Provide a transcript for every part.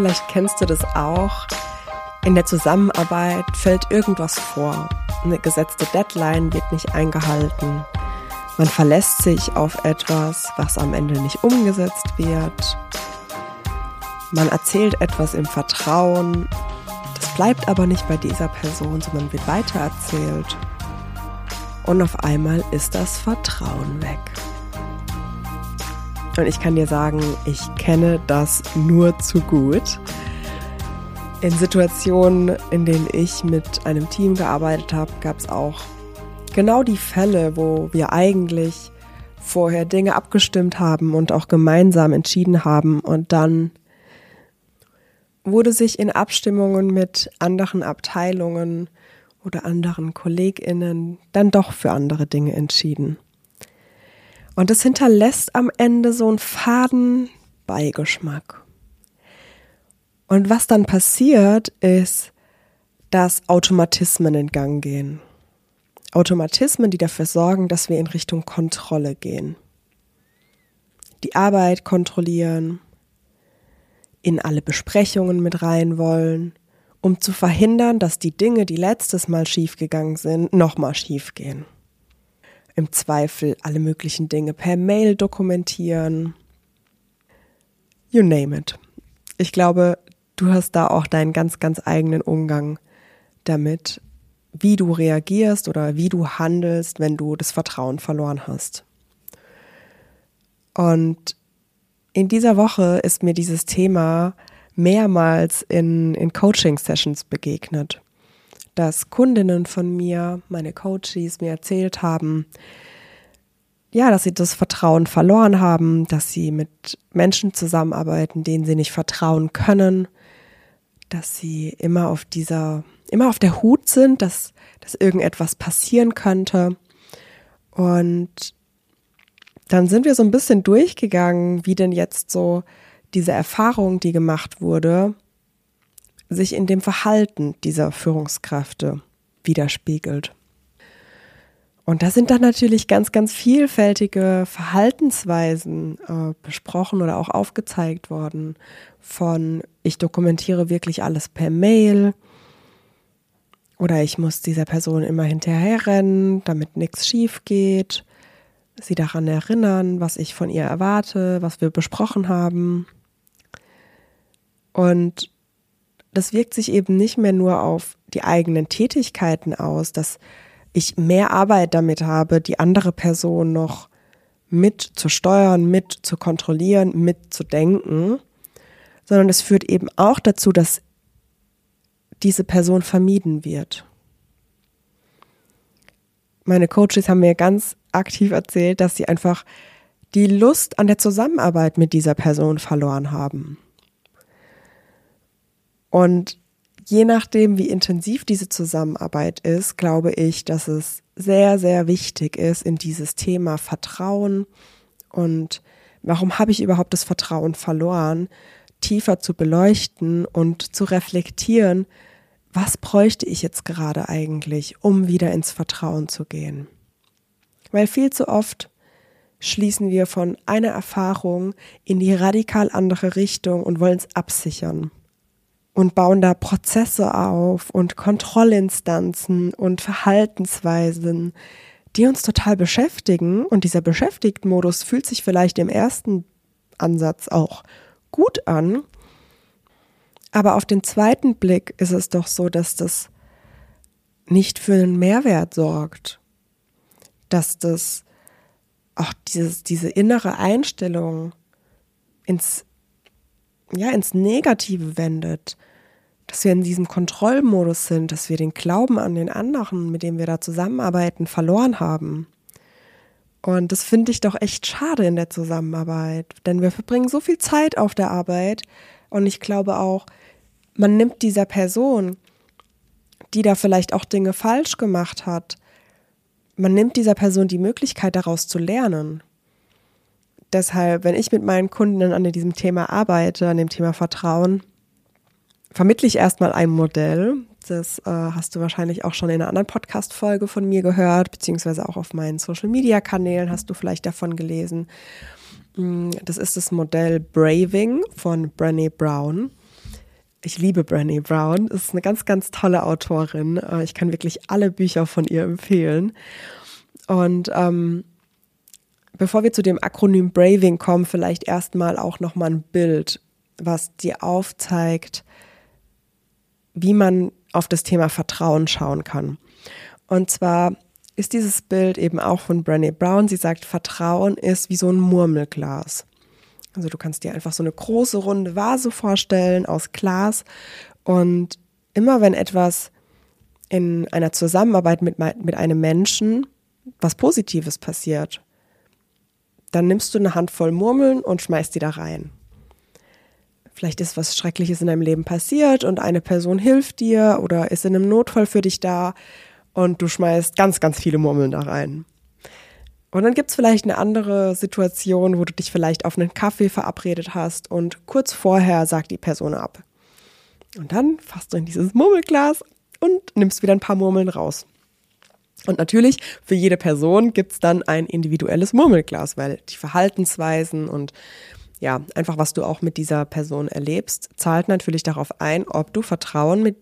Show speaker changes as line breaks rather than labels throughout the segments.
vielleicht kennst du das auch. In der Zusammenarbeit fällt irgendwas vor. Eine gesetzte Deadline wird nicht eingehalten. Man verlässt sich auf etwas, was am Ende nicht umgesetzt wird. Man erzählt etwas im Vertrauen. Das bleibt aber nicht bei dieser Person, sondern wird weitererzählt. Und auf einmal ist das Vertrauen weg. Und ich kann dir sagen, ich kenne das nur zu gut. In Situationen, in denen ich mit einem Team gearbeitet habe, gab es auch genau die Fälle, wo wir eigentlich vorher Dinge abgestimmt haben und auch gemeinsam entschieden haben und dann wurde sich in Abstimmungen mit anderen Abteilungen oder anderen Kolleginnen dann doch für andere Dinge entschieden. Und es hinterlässt am Ende so einen faden Beigeschmack. Und was dann passiert, ist, dass Automatismen in Gang gehen. Automatismen, die dafür sorgen, dass wir in Richtung Kontrolle gehen. Die Arbeit kontrollieren, in alle Besprechungen mit rein wollen, um zu verhindern, dass die Dinge, die letztes Mal schiefgegangen sind, nochmal schiefgehen. Im Zweifel alle möglichen Dinge per Mail dokumentieren. You name it. Ich glaube, du hast da auch deinen ganz, ganz eigenen Umgang damit, wie du reagierst oder wie du handelst, wenn du das Vertrauen verloren hast. Und in dieser Woche ist mir dieses Thema mehrmals in, in Coaching-Sessions begegnet, dass Kundinnen von mir, meine Coaches, mir erzählt haben, ja, dass sie das Vertrauen verloren haben, dass sie mit Menschen zusammenarbeiten, denen sie nicht vertrauen können, dass sie immer auf dieser, immer auf der Hut sind, dass, dass irgendetwas passieren könnte. Und dann sind wir so ein bisschen durchgegangen, wie denn jetzt so diese Erfahrung, die gemacht wurde, sich in dem Verhalten dieser Führungskräfte widerspiegelt. Und da sind dann natürlich ganz, ganz vielfältige Verhaltensweisen äh, besprochen oder auch aufgezeigt worden. Von ich dokumentiere wirklich alles per Mail oder ich muss dieser Person immer hinterherrennen, damit nichts schief geht sie daran erinnern, was ich von ihr erwarte, was wir besprochen haben. Und das wirkt sich eben nicht mehr nur auf die eigenen Tätigkeiten aus, dass ich mehr Arbeit damit habe, die andere Person noch mit zu steuern, mit zu kontrollieren, mit zu denken, sondern es führt eben auch dazu, dass diese Person vermieden wird. Meine Coaches haben mir ganz aktiv erzählt, dass sie einfach die Lust an der Zusammenarbeit mit dieser Person verloren haben. Und je nachdem, wie intensiv diese Zusammenarbeit ist, glaube ich, dass es sehr, sehr wichtig ist, in dieses Thema Vertrauen und warum habe ich überhaupt das Vertrauen verloren, tiefer zu beleuchten und zu reflektieren, was bräuchte ich jetzt gerade eigentlich, um wieder ins Vertrauen zu gehen. Weil viel zu oft schließen wir von einer Erfahrung in die radikal andere Richtung und wollen es absichern und bauen da Prozesse auf und Kontrollinstanzen und Verhaltensweisen, die uns total beschäftigen. Und dieser Beschäftigt-Modus fühlt sich vielleicht im ersten Ansatz auch gut an. Aber auf den zweiten Blick ist es doch so, dass das nicht für einen Mehrwert sorgt dass das auch dieses, diese innere Einstellung ins, ja, ins Negative wendet, dass wir in diesem Kontrollmodus sind, dass wir den Glauben an den anderen, mit dem wir da zusammenarbeiten, verloren haben. Und das finde ich doch echt schade in der Zusammenarbeit, denn wir verbringen so viel Zeit auf der Arbeit und ich glaube auch, man nimmt dieser Person, die da vielleicht auch Dinge falsch gemacht hat, man nimmt dieser Person die Möglichkeit daraus zu lernen. Deshalb, wenn ich mit meinen Kunden an diesem Thema arbeite, an dem Thema Vertrauen, vermittle ich erstmal ein Modell. Das äh, hast du wahrscheinlich auch schon in einer anderen Podcast-Folge von mir gehört, beziehungsweise auch auf meinen Social-Media-Kanälen hast du vielleicht davon gelesen. Mm, das ist das Modell Braving von Brené Brown. Ich liebe Brené Brown. Ist eine ganz, ganz tolle Autorin. Äh, ich kann wirklich alle Bücher von ihr empfehlen. Und ähm, bevor wir zu dem Akronym Braving kommen, vielleicht erstmal auch nochmal ein Bild, was dir aufzeigt, wie man auf das Thema Vertrauen schauen kann. Und zwar ist dieses Bild eben auch von Brené Brown. Sie sagt, Vertrauen ist wie so ein Murmelglas. Also du kannst dir einfach so eine große runde Vase vorstellen aus Glas und immer wenn etwas in einer Zusammenarbeit mit, mit einem Menschen was Positives passiert, dann nimmst du eine Handvoll Murmeln und schmeißt die da rein. Vielleicht ist was Schreckliches in deinem Leben passiert und eine Person hilft dir oder ist in einem Notfall für dich da und du schmeißt ganz, ganz viele Murmeln da rein. Und dann gibt es vielleicht eine andere Situation, wo du dich vielleicht auf einen Kaffee verabredet hast und kurz vorher sagt die Person ab. Und dann fasst du in dieses Murmelglas und nimmst wieder ein paar Murmeln raus. Und natürlich, für jede Person gibt es dann ein individuelles Murmelglas, weil die Verhaltensweisen und ja, einfach was du auch mit dieser Person erlebst, zahlt natürlich darauf ein, ob du Vertrauen mit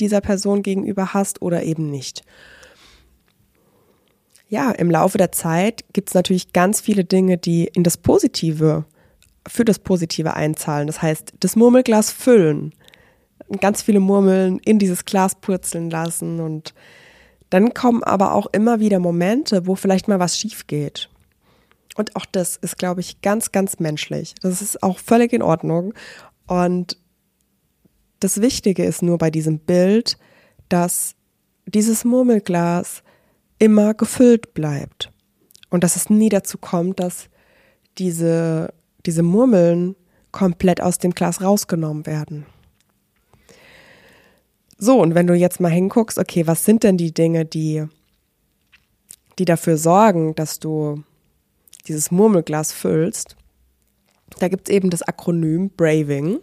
dieser Person gegenüber hast oder eben nicht. Ja, im Laufe der Zeit gibt es natürlich ganz viele Dinge, die in das Positive, für das Positive einzahlen. Das heißt, das Murmelglas füllen, ganz viele Murmeln in dieses Glas purzeln lassen und dann kommen aber auch immer wieder Momente, wo vielleicht mal was schief geht. Und auch das ist, glaube ich, ganz, ganz menschlich. Das ist auch völlig in Ordnung. Und das Wichtige ist nur bei diesem Bild, dass dieses Murmelglas immer gefüllt bleibt. Und dass es nie dazu kommt, dass diese, diese Murmeln komplett aus dem Glas rausgenommen werden. So, und wenn du jetzt mal hinguckst, okay, was sind denn die Dinge, die, die dafür sorgen, dass du dieses Murmelglas füllst? Da gibt es eben das Akronym Braving,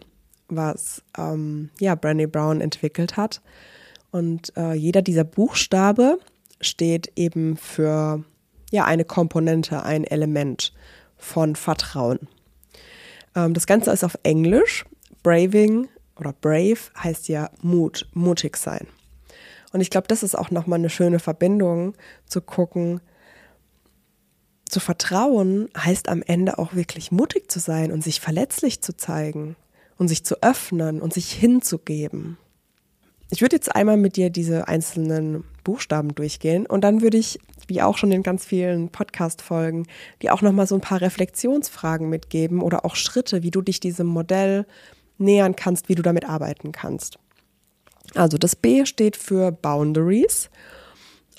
was ähm, ja, Brené Brown entwickelt hat. Und äh, jeder dieser Buchstabe steht eben für ja, eine Komponente, ein Element von Vertrauen. Ähm, das Ganze ist auf Englisch. Braving oder brave heißt ja Mut, mutig sein. Und ich glaube, das ist auch nochmal eine schöne Verbindung zu gucken. Zu vertrauen heißt am Ende auch wirklich mutig zu sein und sich verletzlich zu zeigen und sich zu öffnen und sich hinzugeben. Ich würde jetzt einmal mit dir diese einzelnen Buchstaben durchgehen und dann würde ich, wie auch schon in ganz vielen Podcast-Folgen, dir auch nochmal so ein paar Reflexionsfragen mitgeben oder auch Schritte, wie du dich diesem Modell nähern kannst, wie du damit arbeiten kannst. Also das B steht für Boundaries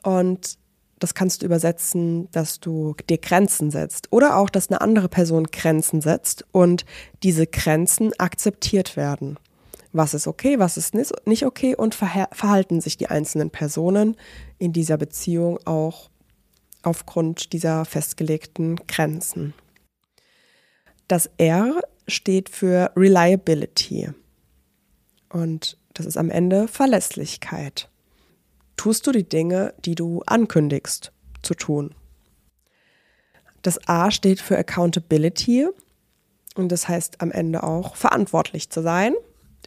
und das kannst du übersetzen, dass du dir Grenzen setzt oder auch, dass eine andere Person Grenzen setzt und diese Grenzen akzeptiert werden. Was ist okay, was ist nicht okay und verhalten sich die einzelnen Personen in dieser Beziehung auch aufgrund dieser festgelegten Grenzen. Das R steht für Reliability. Und das ist am Ende Verlässlichkeit. Tust du die Dinge, die du ankündigst zu tun? Das A steht für Accountability und das heißt am Ende auch verantwortlich zu sein.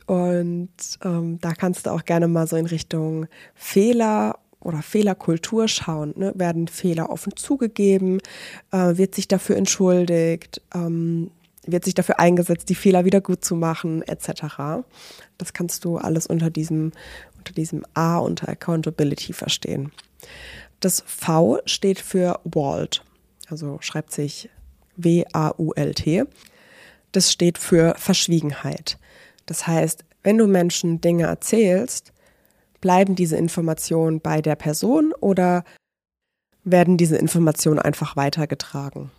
Und ähm, da kannst du auch gerne mal so in Richtung Fehler oder Fehlerkultur schauen. Ne? Werden Fehler offen zugegeben? Äh, wird sich dafür entschuldigt? Ähm, wird sich dafür eingesetzt, die Fehler wieder gut zu machen, etc. Das kannst du alles unter diesem, unter diesem A, unter Accountability verstehen. Das V steht für Walt, also schreibt sich W-A-U-L-T. Das steht für Verschwiegenheit. Das heißt, wenn du Menschen Dinge erzählst, bleiben diese Informationen bei der Person oder werden diese Informationen einfach weitergetragen.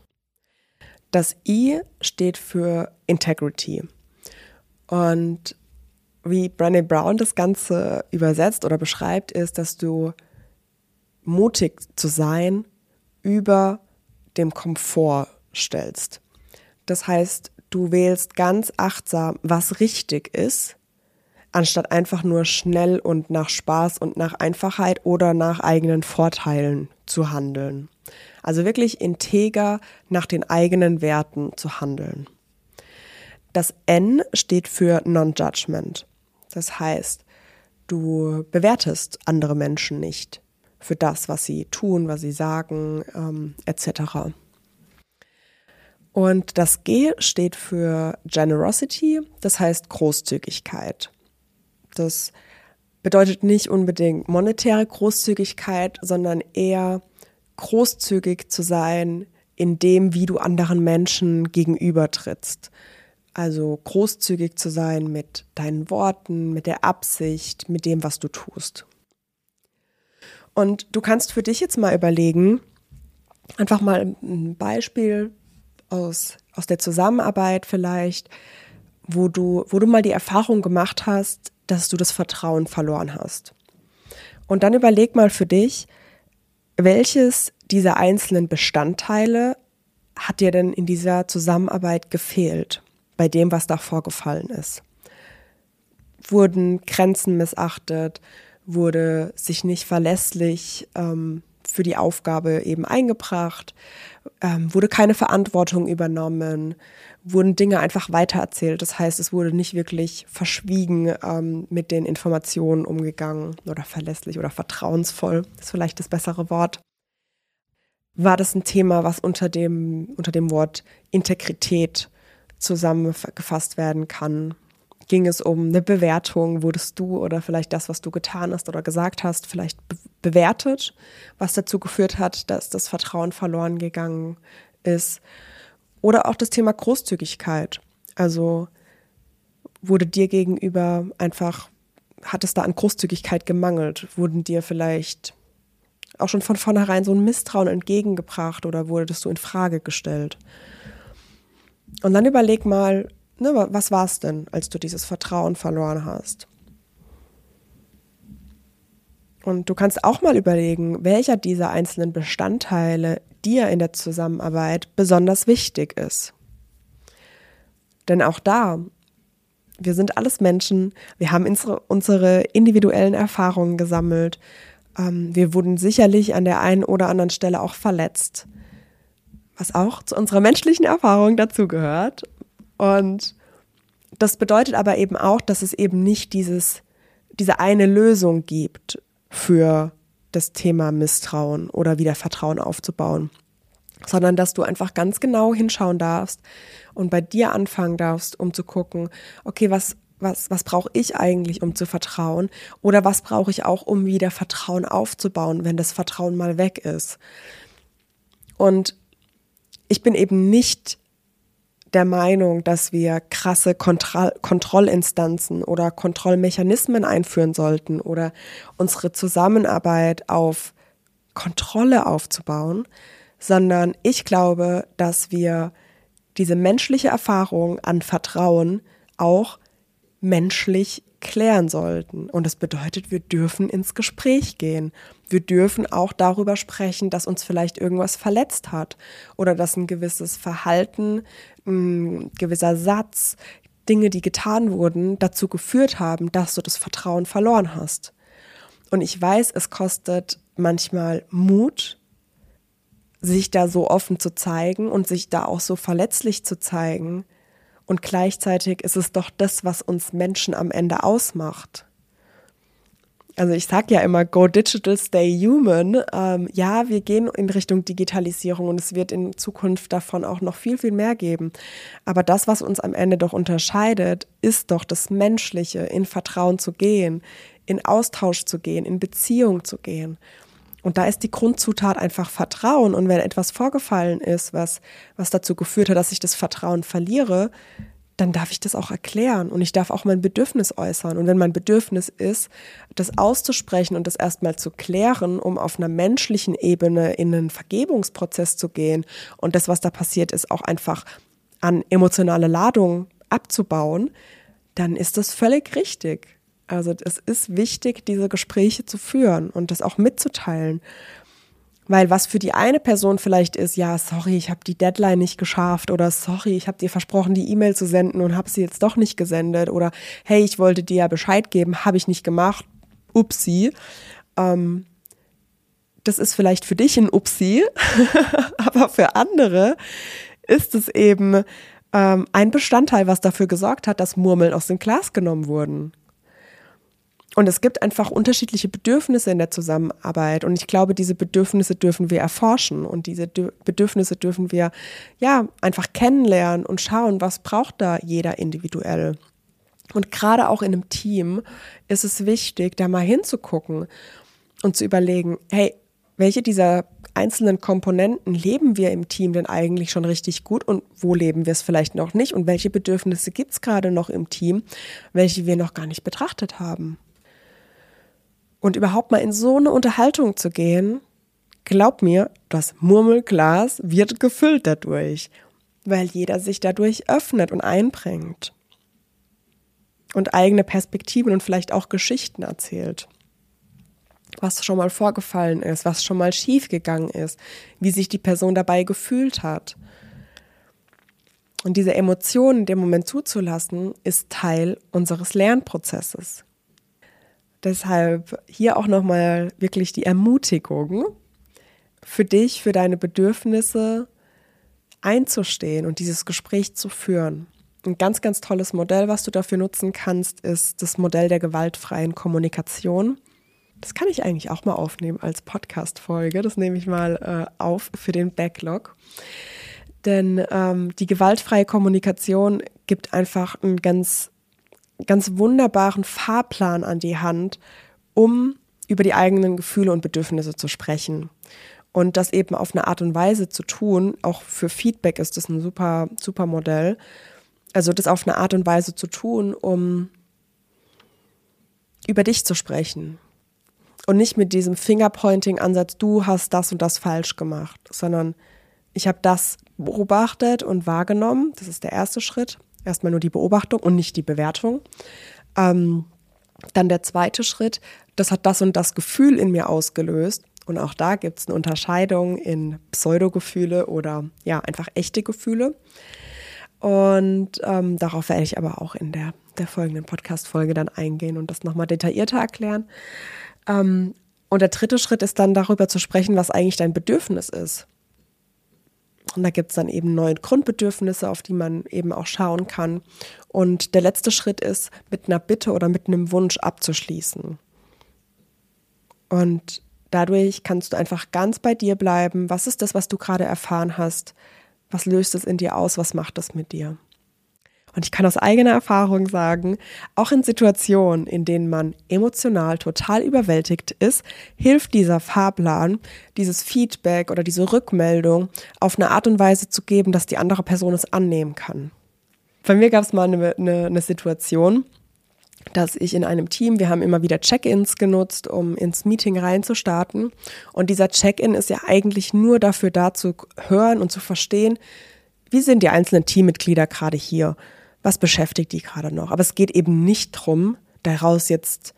Das I steht für Integrity. Und wie Brené Brown das Ganze übersetzt oder beschreibt, ist, dass du mutig zu sein über dem Komfort stellst. Das heißt, du wählst ganz achtsam, was richtig ist, anstatt einfach nur schnell und nach Spaß und nach Einfachheit oder nach eigenen Vorteilen zu handeln. Also wirklich integer nach den eigenen Werten zu handeln. Das N steht für Non-Judgment. Das heißt, du bewertest andere Menschen nicht für das, was sie tun, was sie sagen, ähm, etc. Und das G steht für Generosity, das heißt Großzügigkeit. Das bedeutet nicht unbedingt monetäre Großzügigkeit, sondern eher großzügig zu sein in dem, wie du anderen Menschen gegenübertrittst. Also großzügig zu sein mit deinen Worten, mit der Absicht, mit dem, was du tust. Und du kannst für dich jetzt mal überlegen, einfach mal ein Beispiel aus, aus der Zusammenarbeit vielleicht, wo du, wo du mal die Erfahrung gemacht hast, dass du das Vertrauen verloren hast. Und dann überleg mal für dich, welches dieser einzelnen Bestandteile hat dir denn in dieser Zusammenarbeit gefehlt, bei dem, was da vorgefallen ist? Wurden Grenzen missachtet? Wurde sich nicht verlässlich ähm, für die Aufgabe eben eingebracht? ähm, wurde keine Verantwortung übernommen, wurden Dinge einfach weitererzählt. Das heißt, es wurde nicht wirklich verschwiegen ähm, mit den Informationen umgegangen oder verlässlich oder vertrauensvoll, ist vielleicht das bessere Wort. War das ein Thema, was unter dem, unter dem Wort Integrität zusammengefasst werden kann? ging es um eine Bewertung, wurdest du oder vielleicht das, was du getan hast oder gesagt hast, vielleicht be bewertet, was dazu geführt hat, dass das Vertrauen verloren gegangen ist. Oder auch das Thema Großzügigkeit. Also wurde dir gegenüber einfach, hat es da an Großzügigkeit gemangelt? Wurden dir vielleicht auch schon von vornherein so ein Misstrauen entgegengebracht oder wurdest du in Frage gestellt? Und dann überleg mal, Ne, was war es denn, als du dieses Vertrauen verloren hast? Und du kannst auch mal überlegen, welcher dieser einzelnen Bestandteile dir in der Zusammenarbeit besonders wichtig ist. Denn auch da, wir sind alles Menschen, wir haben unsere, individuellen Erfahrungen gesammelt, ähm, wir wurden sicherlich an der einen oder anderen Stelle auch verletzt, was auch zu unserer menschlichen Erfahrung dazugehört. Und das bedeutet aber eben auch, dass es eben nicht dieses, diese eine Lösung gibt für das Thema Misstrauen oder wieder Vertrauen aufzubauen, sondern dass du einfach ganz genau hinschauen darfst und bei dir anfangen darfst, um zu gucken, okay, was, was, was brauche ich eigentlich, um zu vertrauen? Oder was brauche ich auch, um wieder Vertrauen aufzubauen, wenn das Vertrauen mal weg ist? Und ich bin eben nicht der Meinung, dass wir krasse Kontroll Kontrollinstanzen oder Kontrollmechanismen einführen sollten oder unsere Zusammenarbeit auf Kontrolle aufzubauen, sondern ich glaube, dass wir diese menschliche Erfahrung an Vertrauen auch menschlich klären sollten. Und das bedeutet, wir dürfen ins Gespräch gehen. Wir dürfen auch darüber sprechen, dass uns vielleicht irgendwas verletzt hat oder dass ein gewisses Verhalten, ein gewisser Satz, Dinge, die getan wurden, dazu geführt haben, dass du das Vertrauen verloren hast. Und ich weiß, es kostet manchmal Mut, sich da so offen zu zeigen und sich da auch so verletzlich zu zeigen. Und gleichzeitig ist es doch das, was uns Menschen am Ende ausmacht. Also ich sage ja immer, go digital, stay human. Ähm, ja, wir gehen in Richtung Digitalisierung und es wird in Zukunft davon auch noch viel, viel mehr geben. Aber das, was uns am Ende doch unterscheidet, ist doch das Menschliche, in Vertrauen zu gehen, in Austausch zu gehen, in Beziehung zu gehen. Und da ist die Grundzutat einfach Vertrauen. Und wenn etwas vorgefallen ist, was, was dazu geführt hat, dass ich das Vertrauen verliere, dann darf ich das auch erklären und ich darf auch mein Bedürfnis äußern. Und wenn mein Bedürfnis ist, das auszusprechen und das erstmal zu klären, um auf einer menschlichen Ebene in einen Vergebungsprozess zu gehen und das, was da passiert ist, auch einfach an emotionale Ladung abzubauen, dann ist das völlig richtig. Also es ist wichtig, diese Gespräche zu führen und das auch mitzuteilen. Weil was für die eine Person vielleicht ist, ja, sorry, ich habe die Deadline nicht geschafft oder sorry, ich habe dir versprochen, die E-Mail zu senden und habe sie jetzt doch nicht gesendet oder hey, ich wollte dir ja Bescheid geben, habe ich nicht gemacht, upsi. Ähm, das ist vielleicht für dich ein Upsi, aber für andere ist es eben ähm, ein Bestandteil, was dafür gesorgt hat, dass Murmeln aus dem Glas genommen wurden. Und es gibt einfach unterschiedliche Bedürfnisse in der Zusammenarbeit. Und ich glaube, diese Bedürfnisse dürfen wir erforschen und diese Bedürfnisse dürfen wir ja einfach kennenlernen und schauen, was braucht da jeder individuell. Und gerade auch in einem Team ist es wichtig, da mal hinzugucken und zu überlegen, hey, welche dieser einzelnen Komponenten leben wir im Team denn eigentlich schon richtig gut und wo leben wir es vielleicht noch nicht und welche Bedürfnisse gibt es gerade noch im Team, welche wir noch gar nicht betrachtet haben. Und überhaupt mal in so eine Unterhaltung zu gehen, glaub mir, das Murmelglas wird gefüllt dadurch, weil jeder sich dadurch öffnet und einbringt und eigene Perspektiven und vielleicht auch Geschichten erzählt. Was schon mal vorgefallen ist, was schon mal schiefgegangen ist, wie sich die Person dabei gefühlt hat. Und diese Emotionen in dem Moment zuzulassen, ist Teil unseres Lernprozesses. Deshalb hier auch nochmal wirklich die Ermutigung, für dich, für deine Bedürfnisse einzustehen und dieses Gespräch zu führen. Ein ganz, ganz tolles Modell, was du dafür nutzen kannst, ist das Modell der gewaltfreien Kommunikation. Das kann ich eigentlich auch mal aufnehmen als Podcast-Folge. Das nehme ich mal äh, auf für den Backlog. Denn ähm, die gewaltfreie Kommunikation gibt einfach einen ganz ganz wunderbaren Fahrplan an die Hand, um über die eigenen Gefühle und Bedürfnisse zu sprechen. Und das eben auf eine Art und Weise zu tun, auch für Feedback ist das ein super, super Modell. Also das auf eine Art und Weise zu tun, um über dich zu sprechen. Und nicht mit diesem Fingerpointing-Ansatz, du hast das und das falsch gemacht, sondern ich habe das beobachtet und wahrgenommen. Das ist der erste Schritt erstmal nur die Beobachtung und nicht die Bewertung. Ähm, dann der zweite Schritt, das hat das und das Gefühl in mir ausgelöst. Und auch da gibt es eine Unterscheidung in Pseudogefühle oder ja, einfach echte Gefühle. Und ähm, darauf werde ich aber auch in der, der folgenden Podcast-Folge dann eingehen und das nochmal detaillierter erklären. Ähm, und der dritte Schritt ist dann darüber zu sprechen, was eigentlich dein Bedürfnis ist. Und da gibt es dann eben neue Grundbedürfnisse, auf die man eben auch schauen kann. Und der letzte Schritt ist, mit einer Bitte oder mit einem Wunsch abzuschließen. Und dadurch kannst du einfach ganz bei dir bleiben. Was ist das, was du gerade erfahren hast? Was löst es in dir aus? Was macht das mit dir? Und ich kann aus eigener Erfahrung sagen, auch in Situationen, in denen man emotional total überwältigt ist, hilft dieser Fahrplan, dieses Feedback oder diese Rückmeldung auf eine Art und Weise zu geben, dass die andere Person es annehmen kann. Bei mir gab es mal eine, eine, eine Situation, dass ich in einem Team, wir haben immer wieder Check-ins genutzt, um ins Meeting reinzustarten. Und dieser Check-in ist ja eigentlich nur dafür da zu hören und zu verstehen, wie sind die einzelnen Teammitglieder gerade hier? Was beschäftigt die gerade noch. Aber es geht eben nicht darum, daraus jetzt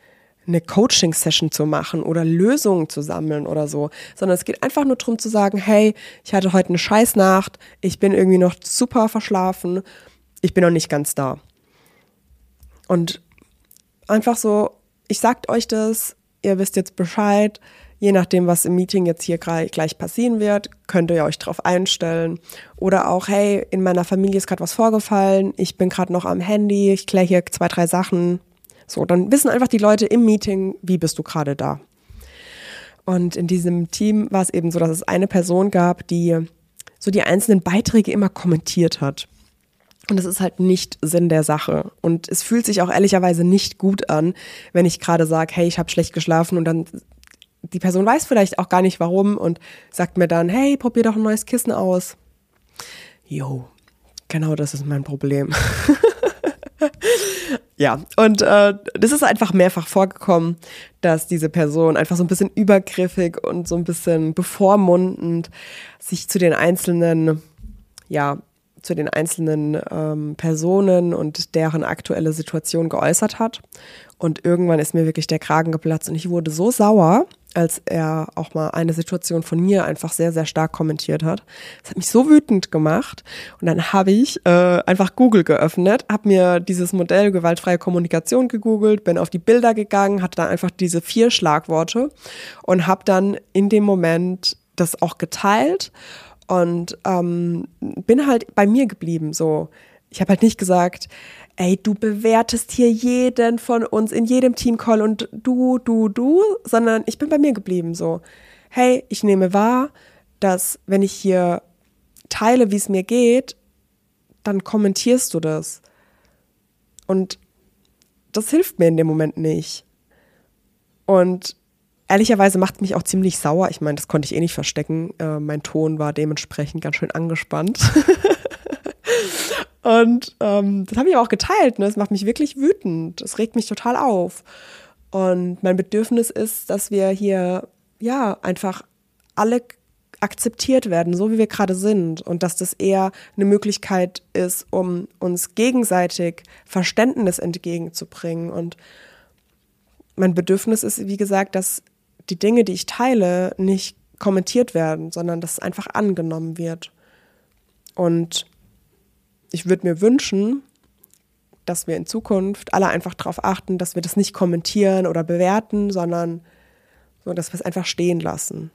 eine Coaching-Session zu machen oder Lösungen zu sammeln oder so, sondern es geht einfach nur darum zu sagen, hey, ich hatte heute eine Scheißnacht, ich bin irgendwie noch super verschlafen, ich bin noch nicht ganz da. Und einfach so, ich sagt euch das, ihr wisst jetzt Bescheid, Je nachdem, was im Meeting jetzt hier gleich passieren wird, könnt ihr euch darauf einstellen. Oder auch, hey, in meiner Familie ist gerade was vorgefallen, ich bin gerade noch am Handy, ich kläre hier zwei, drei Sachen. So, dann wissen einfach die Leute im Meeting, wie bist du gerade da. Und in diesem Team war es eben so, dass es eine Person gab, die so die einzelnen Beiträge immer kommentiert hat. Und das ist halt nicht Sinn der Sache. Und es fühlt sich auch ehrlicherweise nicht gut an, wenn ich gerade sage, hey, ich habe schlecht geschlafen und dann die Person weiß vielleicht auch gar nicht warum und sagt mir dann, hey, probier doch ein neues Kissen aus. Jo, genau das ist mein Problem. ja, und äh, das ist einfach mehrfach vorgekommen, dass diese Person einfach so ein bisschen übergriffig und so ein bisschen bevormundend sich zu den einzelnen, ja, zu den einzelnen ähm, Personen und deren aktuelle Situation geäußert hat. Und irgendwann ist mir wirklich der Kragen geplatzt und ich wurde so sauer, als er auch mal eine Situation von mir einfach sehr, sehr stark kommentiert hat. Das hat mich so wütend gemacht. Und dann habe ich äh, einfach Google geöffnet, habe mir dieses Modell gewaltfreie Kommunikation gegoogelt, bin auf die Bilder gegangen, hatte dann einfach diese vier Schlagworte und habe dann in dem Moment das auch geteilt und ähm, bin halt bei mir geblieben. So, ich habe halt nicht gesagt, ey, du bewertest hier jeden von uns in jedem Teamcall und du, du, du, sondern ich bin bei mir geblieben so. Hey, ich nehme wahr, dass wenn ich hier teile, wie es mir geht, dann kommentierst du das. Und das hilft mir in dem Moment nicht. Und ehrlicherweise macht mich auch ziemlich sauer. Ich meine, das konnte ich eh nicht verstecken. Äh, mein Ton war dementsprechend ganz schön angespannt. Und ähm, das habe ich auch geteilt. Ne? Das macht mich wirklich wütend. Das regt mich total auf. Und mein Bedürfnis ist, dass wir hier ja einfach alle akzeptiert werden, so wie wir gerade sind. Und dass das eher eine Möglichkeit ist, um uns gegenseitig Verständnis entgegenzubringen. Und mein Bedürfnis ist, wie gesagt, dass die Dinge, die ich teile, nicht kommentiert werden, sondern dass es einfach angenommen wird. Und ich würde mir wünschen, dass wir in Zukunft alle einfach darauf achten, dass wir das nicht kommentieren oder bewerten, sondern so, dass wir es einfach stehen lassen.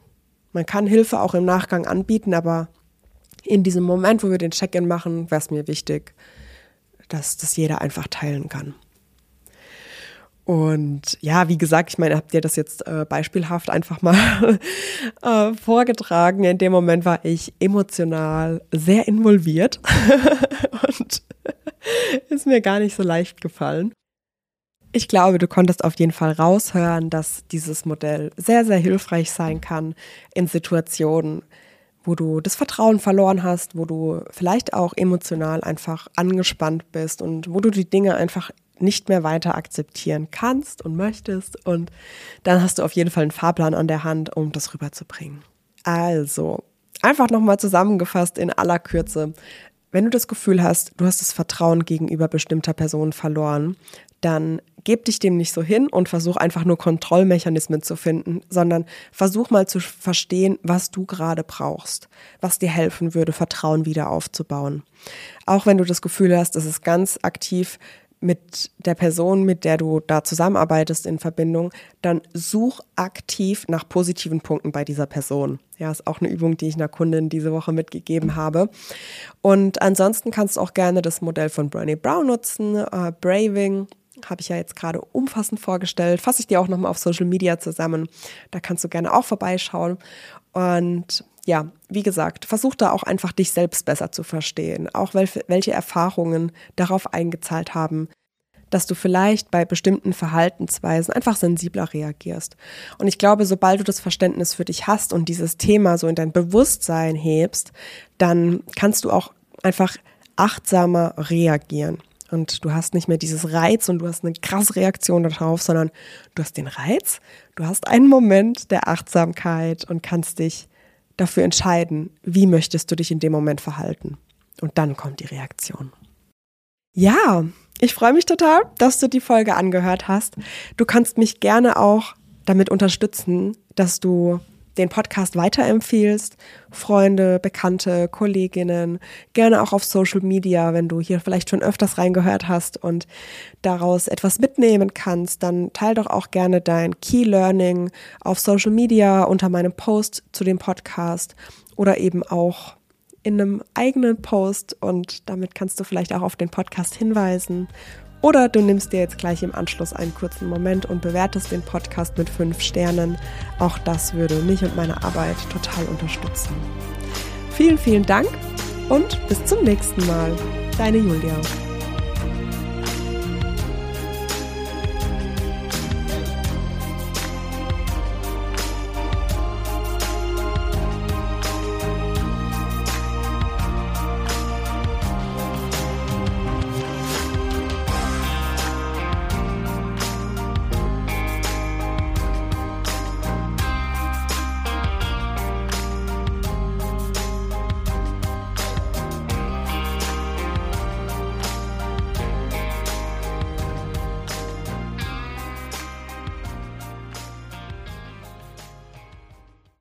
Man kann Hilfe auch im Nachgang anbieten, aber in diesem Moment, wo wir den Check-in machen, wäre es mir wichtig, dass das jeder einfach teilen kann. Und ja, wie gesagt, ich meine, habt ihr das jetzt äh, beispielhaft einfach mal äh, vorgetragen. In dem Moment war ich emotional sehr involviert und ist mir gar nicht so leicht gefallen. Ich glaube, du konntest auf jeden Fall raushören, dass dieses Modell sehr, sehr hilfreich sein kann in Situationen, wo du das Vertrauen verloren hast, wo du vielleicht auch emotional einfach angespannt bist und wo du die Dinge einfach nicht mehr weiter akzeptieren kannst und möchtest. Und dann hast du auf jeden Fall einen Fahrplan an der Hand, um das rüberzubringen. Also, einfach nochmal zusammengefasst in aller Kürze. Wenn du das Gefühl hast, du hast das Vertrauen gegenüber bestimmter Personen verloren, dann geb dich dem nicht so hin und versuch einfach nur Kontrollmechanismen zu finden, sondern versuch mal zu verstehen, was du gerade brauchst, was dir helfen würde, Vertrauen wieder aufzubauen. Auch wenn du das Gefühl hast, es ist ganz aktiv mit der Person, mit der du da zusammenarbeitest in Verbindung, dann such aktiv nach positiven Punkten bei dieser Person. Ja, ist auch eine Übung, die ich einer Kundin diese Woche mitgegeben habe. Und ansonsten kannst du auch gerne das Modell von Brené Brown nutzen, äh, Braving. Habe ich ja jetzt gerade umfassend vorgestellt. Fasse ich dir auch nochmal auf Social Media zusammen. Da kannst du gerne auch vorbeischauen. Und ja, wie gesagt, versuch da auch einfach dich selbst besser zu verstehen, auch welche Erfahrungen darauf eingezahlt haben, dass du vielleicht bei bestimmten Verhaltensweisen einfach sensibler reagierst. Und ich glaube, sobald du das Verständnis für dich hast und dieses Thema so in dein Bewusstsein hebst, dann kannst du auch einfach achtsamer reagieren. Und du hast nicht mehr dieses Reiz und du hast eine krasse Reaktion darauf, sondern du hast den Reiz, du hast einen Moment der Achtsamkeit und kannst dich dafür entscheiden, wie möchtest du dich in dem Moment verhalten. Und dann kommt die Reaktion. Ja, ich freue mich total, dass du die Folge angehört hast. Du kannst mich gerne auch damit unterstützen, dass du den Podcast weiterempfiehlst, Freunde, Bekannte, Kolleginnen, gerne auch auf Social Media, wenn du hier vielleicht schon öfters reingehört hast und daraus etwas mitnehmen kannst, dann teil doch auch gerne dein Key Learning auf Social Media unter meinem Post zu dem Podcast oder eben auch in einem eigenen Post und damit kannst du vielleicht auch auf den Podcast hinweisen oder du nimmst dir jetzt gleich im Anschluss einen kurzen Moment und bewertest den Podcast mit fünf Sternen. Auch das würde mich und meine Arbeit total unterstützen. Vielen, vielen Dank und bis zum nächsten Mal. Deine Julia.